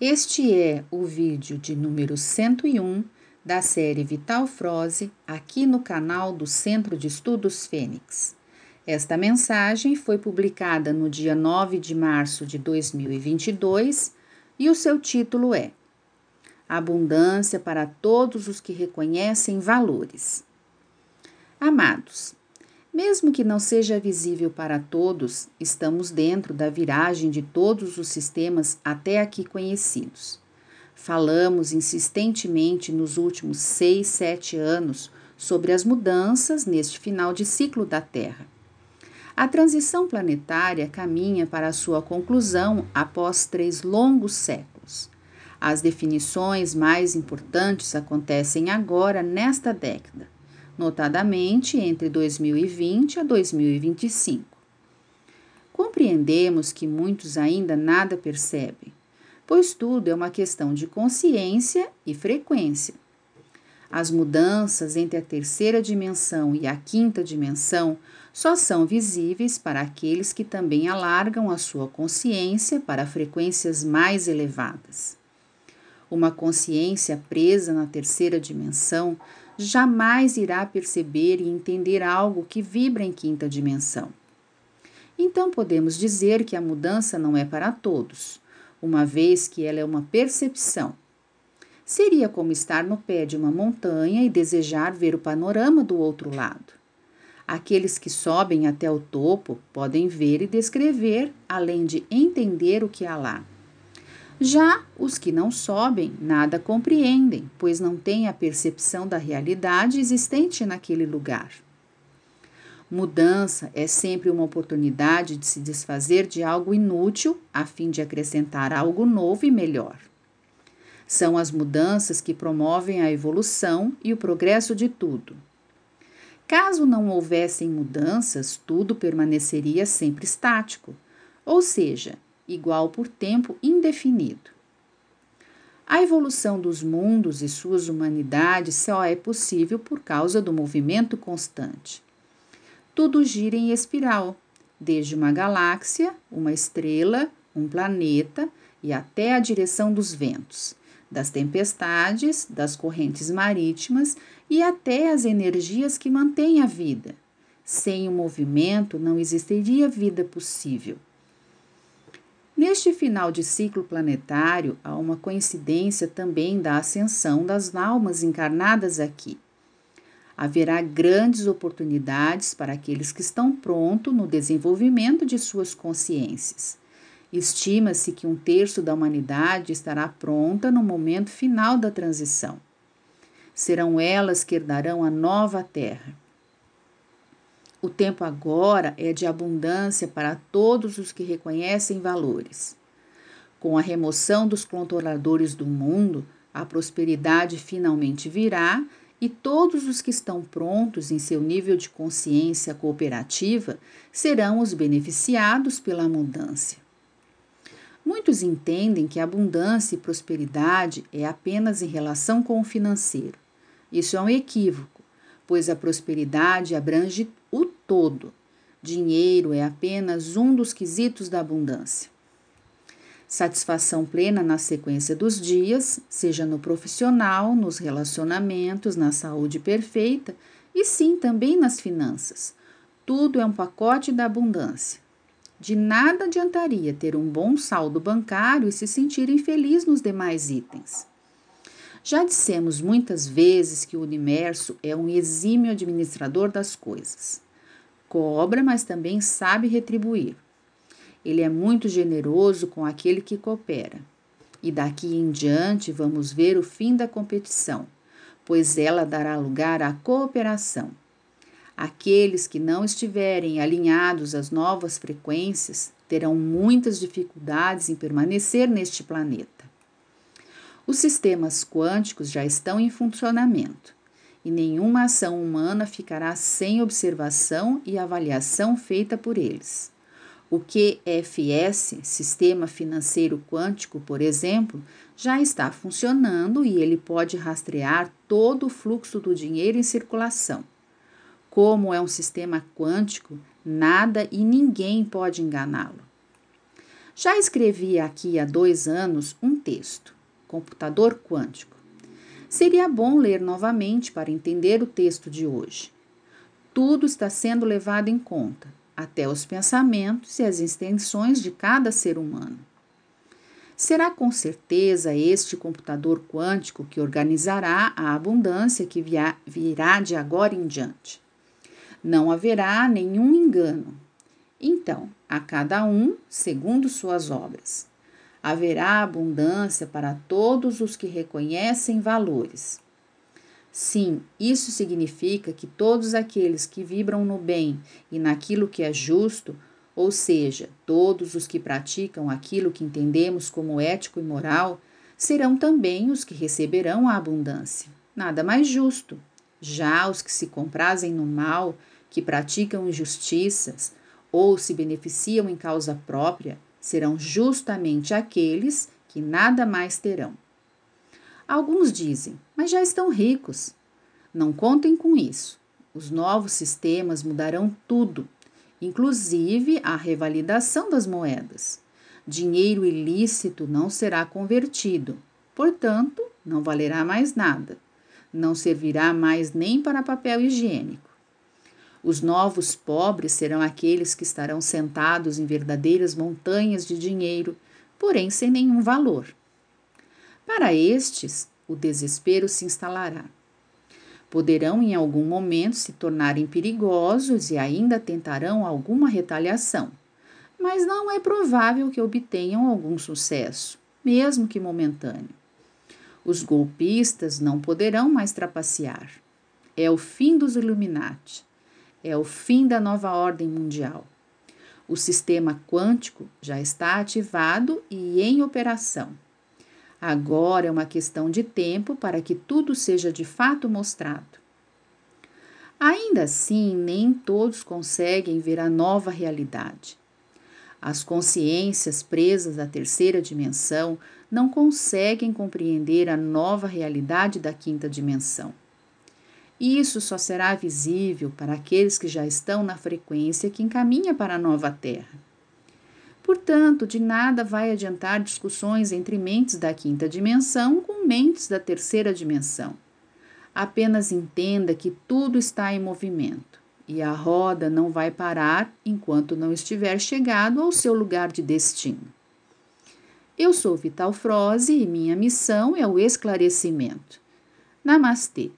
Este é o vídeo de número 101 da série Vital Froze aqui no canal do Centro de Estudos Fênix. Esta mensagem foi publicada no dia 9 de março de 2022 e o seu título é Abundância para todos os que reconhecem valores. Amados, mesmo que não seja visível para todos, estamos dentro da viragem de todos os sistemas até aqui conhecidos. Falamos insistentemente nos últimos seis, sete anos sobre as mudanças neste final de ciclo da Terra. A transição planetária caminha para sua conclusão após três longos séculos. As definições mais importantes acontecem agora nesta década notadamente entre 2020 a 2025. Compreendemos que muitos ainda nada percebem, pois tudo é uma questão de consciência e frequência. As mudanças entre a terceira dimensão e a quinta dimensão só são visíveis para aqueles que também alargam a sua consciência para frequências mais elevadas. Uma consciência presa na terceira dimensão jamais irá perceber e entender algo que vibra em quinta dimensão. Então podemos dizer que a mudança não é para todos, uma vez que ela é uma percepção. Seria como estar no pé de uma montanha e desejar ver o panorama do outro lado. Aqueles que sobem até o topo podem ver e descrever, além de entender o que há lá. Já os que não sobem nada compreendem, pois não têm a percepção da realidade existente naquele lugar. Mudança é sempre uma oportunidade de se desfazer de algo inútil a fim de acrescentar algo novo e melhor. São as mudanças que promovem a evolução e o progresso de tudo. Caso não houvessem mudanças, tudo permaneceria sempre estático, ou seja, igual por tempo indefinido. A evolução dos mundos e suas humanidades só é possível por causa do movimento constante. Tudo gira em espiral, desde uma galáxia, uma estrela, um planeta e até a direção dos ventos, das tempestades, das correntes marítimas e até as energias que mantêm a vida. Sem o movimento não existiria vida possível. Neste final de ciclo planetário, há uma coincidência também da ascensão das almas encarnadas aqui. Haverá grandes oportunidades para aqueles que estão prontos no desenvolvimento de suas consciências. Estima-se que um terço da humanidade estará pronta no momento final da transição. Serão elas que herdarão a nova Terra. O tempo agora é de abundância para todos os que reconhecem valores. Com a remoção dos controladores do mundo, a prosperidade finalmente virá e todos os que estão prontos em seu nível de consciência cooperativa serão os beneficiados pela abundância. Muitos entendem que abundância e prosperidade é apenas em relação com o financeiro. Isso é um equívoco, pois a prosperidade abrange todo. Dinheiro é apenas um dos quesitos da abundância. Satisfação plena na sequência dos dias, seja no profissional, nos relacionamentos, na saúde perfeita e sim também nas finanças. Tudo é um pacote da abundância. De nada adiantaria ter um bom saldo bancário e se sentir infeliz nos demais itens. Já dissemos muitas vezes que o universo é um exímio administrador das coisas. Cobra, mas também sabe retribuir. Ele é muito generoso com aquele que coopera. E daqui em diante vamos ver o fim da competição, pois ela dará lugar à cooperação. Aqueles que não estiverem alinhados às novas frequências terão muitas dificuldades em permanecer neste planeta. Os sistemas quânticos já estão em funcionamento e nenhuma ação humana ficará sem observação e avaliação feita por eles. O QFS, Sistema Financeiro Quântico, por exemplo, já está funcionando e ele pode rastrear todo o fluxo do dinheiro em circulação. Como é um sistema quântico, nada e ninguém pode enganá-lo. Já escrevi aqui há dois anos um texto: computador quântico. Seria bom ler novamente para entender o texto de hoje. Tudo está sendo levado em conta, até os pensamentos e as extensões de cada ser humano. Será com certeza este computador quântico que organizará a abundância que virá de agora em diante. Não haverá nenhum engano. Então, a cada um segundo suas obras. Haverá abundância para todos os que reconhecem valores. Sim, isso significa que todos aqueles que vibram no bem e naquilo que é justo, ou seja, todos os que praticam aquilo que entendemos como ético e moral, serão também os que receberão a abundância. Nada mais justo. Já os que se comprazem no mal, que praticam injustiças ou se beneficiam em causa própria, serão justamente aqueles que nada mais terão. Alguns dizem, mas já estão ricos. Não contem com isso. Os novos sistemas mudarão tudo, inclusive a revalidação das moedas. Dinheiro ilícito não será convertido, portanto, não valerá mais nada. Não servirá mais nem para papel higiênico. Os novos pobres serão aqueles que estarão sentados em verdadeiras montanhas de dinheiro, porém sem nenhum valor. Para estes, o desespero se instalará. Poderão em algum momento se tornarem perigosos e ainda tentarão alguma retaliação, mas não é provável que obtenham algum sucesso, mesmo que momentâneo. Os golpistas não poderão mais trapacear. É o fim dos Illuminati. É o fim da nova ordem mundial. O sistema quântico já está ativado e em operação. Agora é uma questão de tempo para que tudo seja de fato mostrado. Ainda assim, nem todos conseguem ver a nova realidade. As consciências presas à terceira dimensão não conseguem compreender a nova realidade da quinta dimensão. Isso só será visível para aqueles que já estão na frequência que encaminha para a nova Terra. Portanto, de nada vai adiantar discussões entre mentes da quinta dimensão com mentes da terceira dimensão. Apenas entenda que tudo está em movimento e a roda não vai parar enquanto não estiver chegado ao seu lugar de destino. Eu sou Vital Froze e minha missão é o esclarecimento. Namastê!